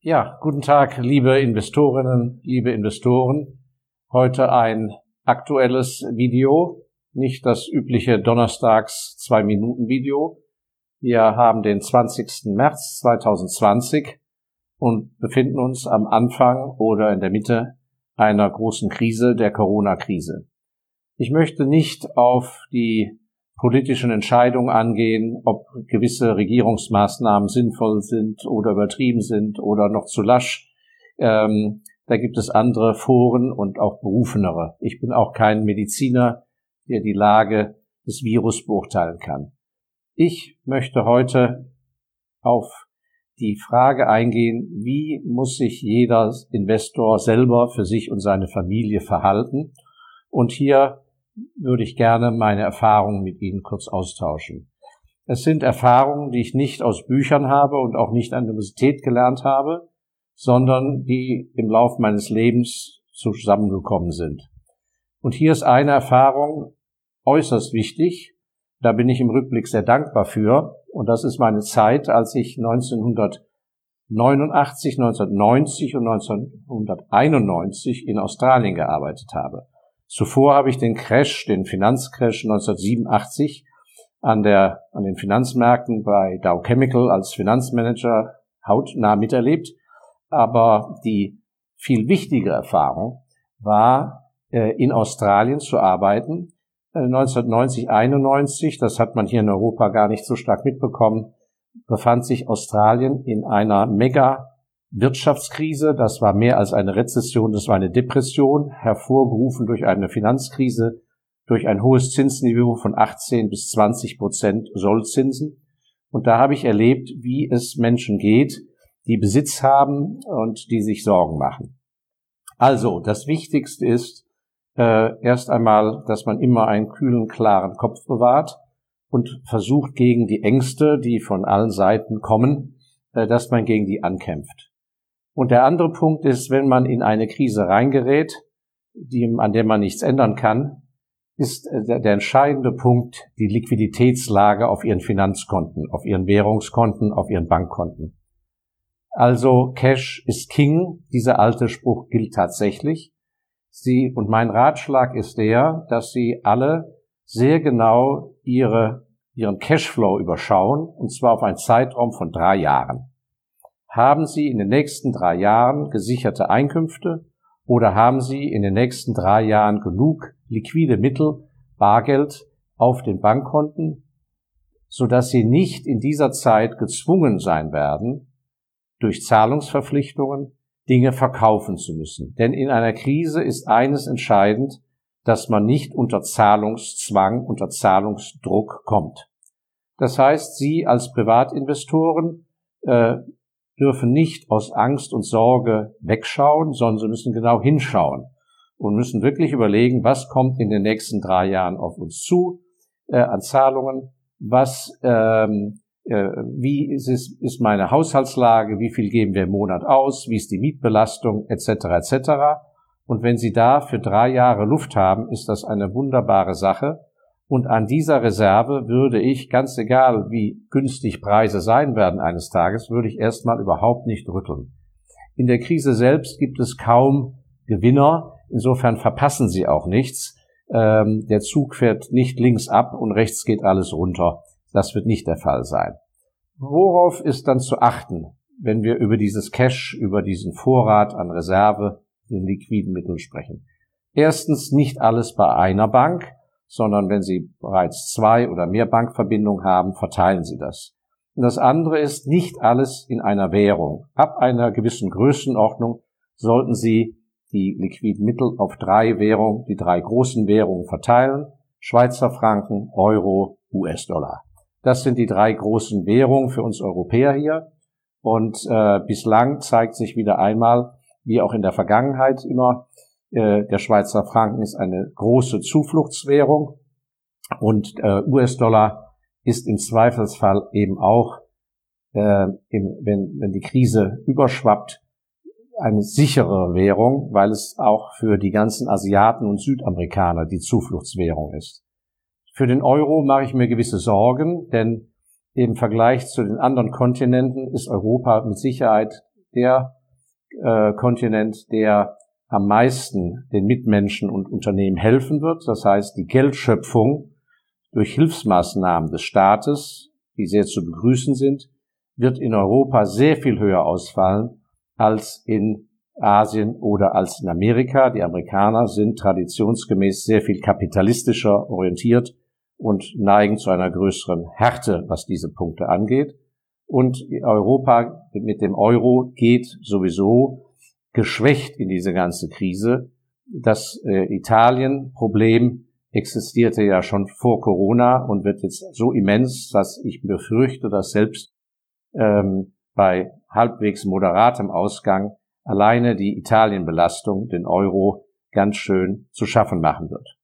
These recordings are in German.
Ja, guten Tag, liebe Investorinnen, liebe Investoren. Heute ein aktuelles Video, nicht das übliche Donnerstags zwei Minuten Video. Wir haben den 20. März 2020 und befinden uns am Anfang oder in der Mitte einer großen Krise, der Corona-Krise. Ich möchte nicht auf die politischen Entscheidungen angehen, ob gewisse Regierungsmaßnahmen sinnvoll sind oder übertrieben sind oder noch zu lasch. Ähm, da gibt es andere Foren und auch berufenere. Ich bin auch kein Mediziner, der die Lage des Virus beurteilen kann. Ich möchte heute auf die Frage eingehen, wie muss sich jeder Investor selber für sich und seine Familie verhalten. Und hier würde ich gerne meine Erfahrungen mit Ihnen kurz austauschen. Es sind Erfahrungen, die ich nicht aus Büchern habe und auch nicht an der Universität gelernt habe, sondern die im Lauf meines Lebens zusammengekommen sind. Und hier ist eine Erfahrung äußerst wichtig. Da bin ich im Rückblick sehr dankbar für. Und das ist meine Zeit, als ich 1989, 1990 und 1991 in Australien gearbeitet habe. Zuvor habe ich den Crash, den Finanzcrash 1987 an der, an den Finanzmärkten bei Dow Chemical als Finanzmanager hautnah miterlebt. Aber die viel wichtige Erfahrung war, äh, in Australien zu arbeiten. 1990, äh, 91, das hat man hier in Europa gar nicht so stark mitbekommen, befand sich Australien in einer mega Wirtschaftskrise, das war mehr als eine Rezession, das war eine Depression, hervorgerufen durch eine Finanzkrise, durch ein hohes Zinsniveau von 18 bis 20 Prozent Sollzinsen. Und da habe ich erlebt, wie es Menschen geht, die Besitz haben und die sich Sorgen machen. Also, das Wichtigste ist äh, erst einmal, dass man immer einen kühlen, klaren Kopf bewahrt und versucht gegen die Ängste, die von allen Seiten kommen, äh, dass man gegen die ankämpft. Und der andere Punkt ist, wenn man in eine Krise reingerät, die, an der man nichts ändern kann, ist äh, der, der entscheidende Punkt die Liquiditätslage auf ihren Finanzkonten, auf ihren Währungskonten, auf ihren Bankkonten. Also Cash ist King. Dieser alte Spruch gilt tatsächlich. Sie, und mein Ratschlag ist der, dass Sie alle sehr genau Ihre, Ihren Cashflow überschauen, und zwar auf einen Zeitraum von drei Jahren. Haben Sie in den nächsten drei Jahren gesicherte Einkünfte oder haben Sie in den nächsten drei Jahren genug liquide Mittel, Bargeld auf den Bankkonten, so dass Sie nicht in dieser Zeit gezwungen sein werden, durch Zahlungsverpflichtungen Dinge verkaufen zu müssen. Denn in einer Krise ist eines entscheidend, dass man nicht unter Zahlungszwang, unter Zahlungsdruck kommt. Das heißt, Sie als Privatinvestoren äh, dürfen nicht aus Angst und Sorge wegschauen, sondern sie müssen genau hinschauen und müssen wirklich überlegen, was kommt in den nächsten drei Jahren auf uns zu äh, an Zahlungen, was, ähm, äh, wie ist, es, ist meine Haushaltslage, wie viel geben wir im Monat aus, wie ist die Mietbelastung etc. etc. Und wenn Sie da für drei Jahre Luft haben, ist das eine wunderbare Sache, und an dieser Reserve würde ich, ganz egal wie günstig Preise sein werden eines Tages, würde ich erstmal überhaupt nicht rütteln. In der Krise selbst gibt es kaum Gewinner. Insofern verpassen sie auch nichts. Ähm, der Zug fährt nicht links ab und rechts geht alles runter. Das wird nicht der Fall sein. Worauf ist dann zu achten, wenn wir über dieses Cash, über diesen Vorrat an Reserve, den liquiden Mitteln sprechen? Erstens nicht alles bei einer Bank sondern wenn Sie bereits zwei oder mehr Bankverbindungen haben, verteilen Sie das. Und das andere ist nicht alles in einer Währung. Ab einer gewissen Größenordnung sollten Sie die liquiden Mittel auf drei Währungen, die drei großen Währungen verteilen. Schweizer Franken, Euro, US-Dollar. Das sind die drei großen Währungen für uns Europäer hier. Und äh, bislang zeigt sich wieder einmal, wie auch in der Vergangenheit immer, äh, der Schweizer Franken ist eine große Zufluchtswährung und äh, US-Dollar ist im Zweifelsfall eben auch, äh, im, wenn, wenn die Krise überschwappt, eine sichere Währung, weil es auch für die ganzen Asiaten und Südamerikaner die Zufluchtswährung ist. Für den Euro mache ich mir gewisse Sorgen, denn im Vergleich zu den anderen Kontinenten ist Europa mit Sicherheit der äh, Kontinent, der am meisten den Mitmenschen und Unternehmen helfen wird. Das heißt, die Geldschöpfung durch Hilfsmaßnahmen des Staates, die sehr zu begrüßen sind, wird in Europa sehr viel höher ausfallen als in Asien oder als in Amerika. Die Amerikaner sind traditionsgemäß sehr viel kapitalistischer orientiert und neigen zu einer größeren Härte, was diese Punkte angeht. Und Europa mit dem Euro geht sowieso geschwächt in diese ganze Krise. Das äh, Italien-Problem existierte ja schon vor Corona und wird jetzt so immens, dass ich befürchte, dass selbst ähm, bei halbwegs moderatem Ausgang alleine die Italienbelastung den Euro ganz schön zu schaffen machen wird.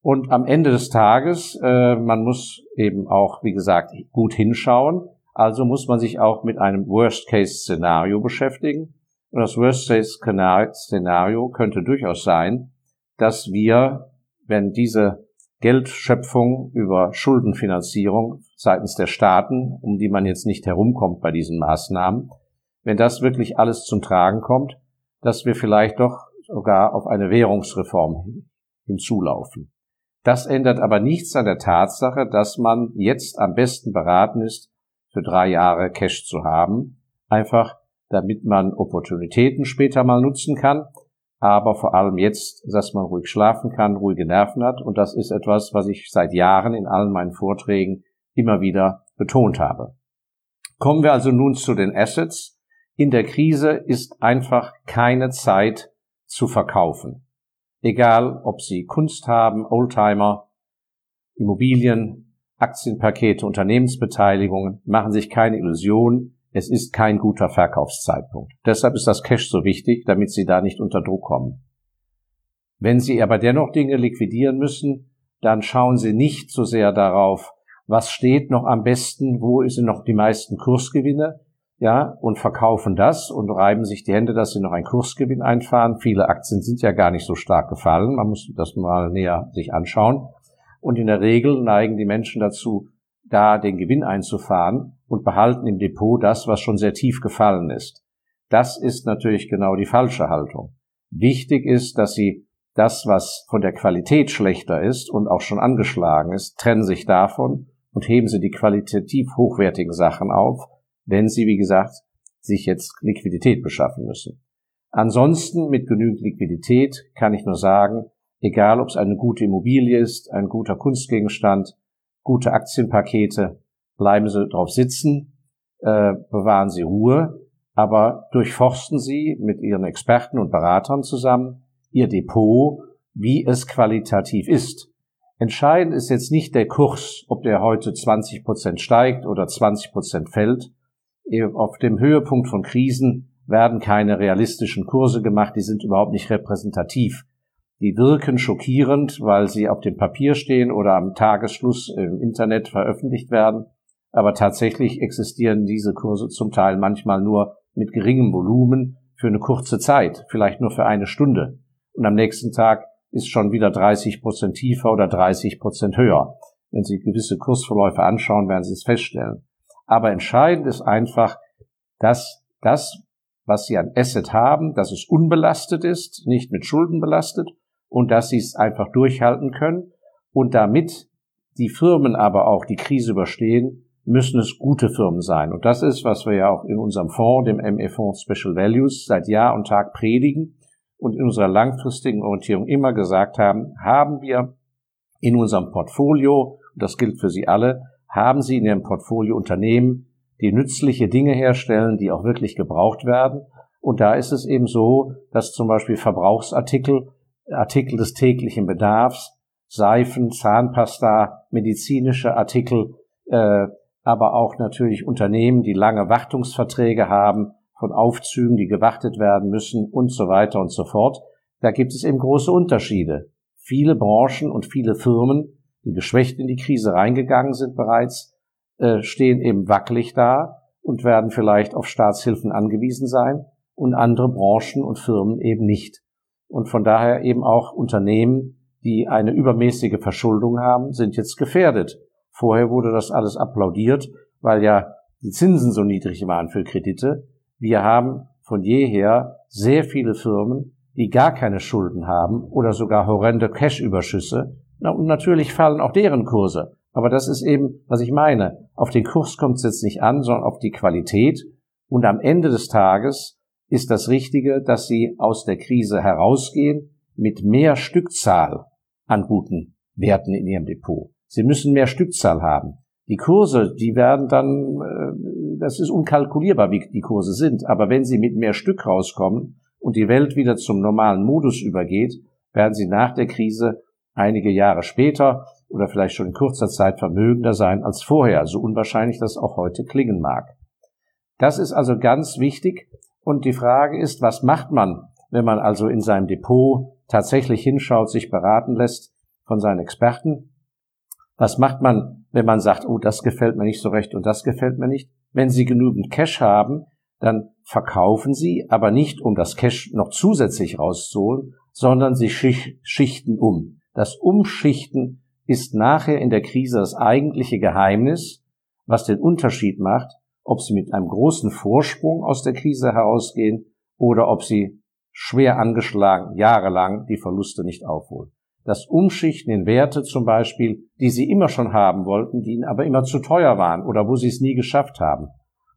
Und am Ende des Tages, äh, man muss eben auch, wie gesagt, gut hinschauen. Also muss man sich auch mit einem Worst-Case-Szenario beschäftigen. Und das Worst-Case-Szenario könnte durchaus sein, dass wir, wenn diese Geldschöpfung über Schuldenfinanzierung seitens der Staaten, um die man jetzt nicht herumkommt bei diesen Maßnahmen, wenn das wirklich alles zum Tragen kommt, dass wir vielleicht doch sogar auf eine Währungsreform hinzulaufen. Das ändert aber nichts an der Tatsache, dass man jetzt am besten beraten ist, für drei Jahre Cash zu haben, einfach damit man Opportunitäten später mal nutzen kann, aber vor allem jetzt, dass man ruhig schlafen kann, ruhige Nerven hat. Und das ist etwas, was ich seit Jahren in allen meinen Vorträgen immer wieder betont habe. Kommen wir also nun zu den Assets. In der Krise ist einfach keine Zeit zu verkaufen. Egal, ob Sie Kunst haben, Oldtimer, Immobilien, Aktienpakete, Unternehmensbeteiligungen, machen sich keine Illusion. Es ist kein guter Verkaufszeitpunkt. Deshalb ist das Cash so wichtig, damit Sie da nicht unter Druck kommen. Wenn Sie aber dennoch Dinge liquidieren müssen, dann schauen Sie nicht so sehr darauf, was steht noch am besten, wo sind noch die meisten Kursgewinne, ja, und verkaufen das und reiben sich die Hände, dass sie noch einen Kursgewinn einfahren. Viele Aktien sind ja gar nicht so stark gefallen. Man muss das mal näher sich anschauen. Und in der Regel neigen die Menschen dazu, da den Gewinn einzufahren und behalten im Depot das, was schon sehr tief gefallen ist. Das ist natürlich genau die falsche Haltung. Wichtig ist, dass Sie das, was von der Qualität schlechter ist und auch schon angeschlagen ist, trennen sich davon und heben Sie die qualitativ hochwertigen Sachen auf, wenn Sie, wie gesagt, sich jetzt Liquidität beschaffen müssen. Ansonsten mit genügend Liquidität kann ich nur sagen, egal ob es eine gute Immobilie ist, ein guter Kunstgegenstand, gute Aktienpakete, bleiben Sie drauf sitzen, äh, bewahren Sie Ruhe, aber durchforsten Sie mit Ihren Experten und Beratern zusammen Ihr Depot, wie es qualitativ ist. Entscheidend ist jetzt nicht der Kurs, ob der heute 20 Prozent steigt oder 20 Prozent fällt. Auf dem Höhepunkt von Krisen werden keine realistischen Kurse gemacht, die sind überhaupt nicht repräsentativ. Die wirken schockierend, weil sie auf dem Papier stehen oder am Tagesschluss im Internet veröffentlicht werden. Aber tatsächlich existieren diese Kurse zum Teil manchmal nur mit geringem Volumen für eine kurze Zeit, vielleicht nur für eine Stunde. Und am nächsten Tag ist schon wieder 30 Prozent tiefer oder 30 Prozent höher. Wenn Sie gewisse Kursverläufe anschauen, werden Sie es feststellen. Aber entscheidend ist einfach, dass das, was Sie an Asset haben, dass es unbelastet ist, nicht mit Schulden belastet und dass Sie es einfach durchhalten können und damit die Firmen aber auch die Krise überstehen, müssen es gute Firmen sein. Und das ist, was wir ja auch in unserem Fonds, dem ME-Fonds Special Values, seit Jahr und Tag predigen und in unserer langfristigen Orientierung immer gesagt haben, haben wir in unserem Portfolio, und das gilt für Sie alle, haben Sie in Ihrem Portfolio Unternehmen, die nützliche Dinge herstellen, die auch wirklich gebraucht werden. Und da ist es eben so, dass zum Beispiel Verbrauchsartikel, Artikel des täglichen Bedarfs, Seifen, Zahnpasta, medizinische Artikel, äh, aber auch natürlich Unternehmen, die lange Wartungsverträge haben, von Aufzügen, die gewartet werden müssen und so weiter und so fort. Da gibt es eben große Unterschiede. Viele Branchen und viele Firmen, die geschwächt in die Krise reingegangen sind bereits, äh, stehen eben wackelig da und werden vielleicht auf Staatshilfen angewiesen sein und andere Branchen und Firmen eben nicht. Und von daher eben auch Unternehmen, die eine übermäßige Verschuldung haben, sind jetzt gefährdet. Vorher wurde das alles applaudiert, weil ja die Zinsen so niedrig waren für Kredite. Wir haben von jeher sehr viele Firmen, die gar keine Schulden haben oder sogar horrende Cash-Überschüsse. Und natürlich fallen auch deren Kurse. Aber das ist eben, was ich meine. Auf den Kurs kommt es jetzt nicht an, sondern auf die Qualität. Und am Ende des Tages ist das Richtige, dass Sie aus der Krise herausgehen mit mehr Stückzahl an guten Werten in Ihrem Depot. Sie müssen mehr Stückzahl haben. Die Kurse, die werden dann, äh, das ist unkalkulierbar, wie die Kurse sind. Aber wenn Sie mit mehr Stück rauskommen und die Welt wieder zum normalen Modus übergeht, werden Sie nach der Krise einige Jahre später oder vielleicht schon in kurzer Zeit vermögender sein als vorher, so unwahrscheinlich das auch heute klingen mag. Das ist also ganz wichtig. Und die Frage ist, was macht man, wenn man also in seinem Depot tatsächlich hinschaut, sich beraten lässt von seinen Experten? Was macht man, wenn man sagt, oh, das gefällt mir nicht so recht und das gefällt mir nicht? Wenn Sie genügend Cash haben, dann verkaufen Sie, aber nicht um das Cash noch zusätzlich rauszuholen, sondern Sie schichten um. Das Umschichten ist nachher in der Krise das eigentliche Geheimnis, was den Unterschied macht, ob Sie mit einem großen Vorsprung aus der Krise herausgehen oder ob Sie schwer angeschlagen jahrelang die Verluste nicht aufholen. Das Umschichten in Werte zum Beispiel, die Sie immer schon haben wollten, die Ihnen aber immer zu teuer waren oder wo Sie es nie geschafft haben.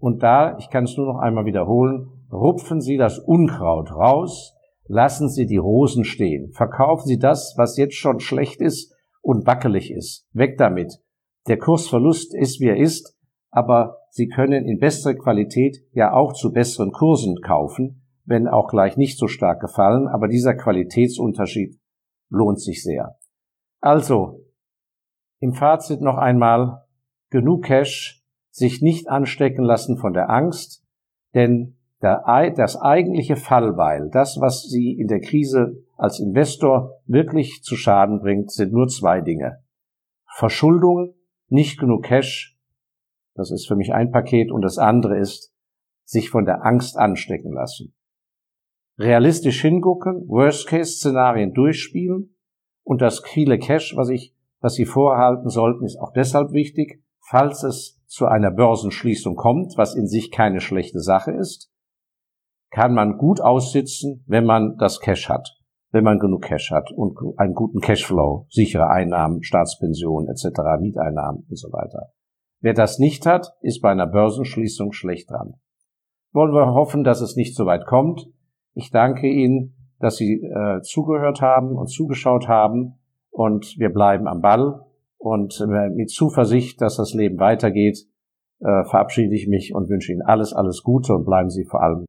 Und da, ich kann es nur noch einmal wiederholen, rupfen Sie das Unkraut raus, Lassen Sie die Rosen stehen. Verkaufen Sie das, was jetzt schon schlecht ist und wackelig ist. Weg damit. Der Kursverlust ist, wie er ist, aber Sie können in bessere Qualität ja auch zu besseren Kursen kaufen, wenn auch gleich nicht so stark gefallen, aber dieser Qualitätsunterschied lohnt sich sehr. Also, im Fazit noch einmal, genug Cash, sich nicht anstecken lassen von der Angst, denn das eigentliche Fallbeil, das, was Sie in der Krise als Investor wirklich zu Schaden bringt, sind nur zwei Dinge. Verschuldung, nicht genug Cash, das ist für mich ein Paket, und das andere ist, sich von der Angst anstecken lassen. Realistisch hingucken, Worst-Case-Szenarien durchspielen und das viele Cash, was ich, was Sie vorhalten sollten, ist auch deshalb wichtig, falls es zu einer Börsenschließung kommt, was in sich keine schlechte Sache ist, kann man gut aussitzen, wenn man das Cash hat, wenn man genug Cash hat und einen guten Cashflow, sichere Einnahmen, Staatspensionen etc., Mieteinnahmen und so weiter. Wer das nicht hat, ist bei einer Börsenschließung schlecht dran. Wollen wir hoffen, dass es nicht so weit kommt. Ich danke Ihnen, dass Sie äh, zugehört haben und zugeschaut haben. Und wir bleiben am Ball. Und äh, mit Zuversicht, dass das Leben weitergeht, äh, verabschiede ich mich und wünsche Ihnen alles, alles Gute und bleiben Sie vor allem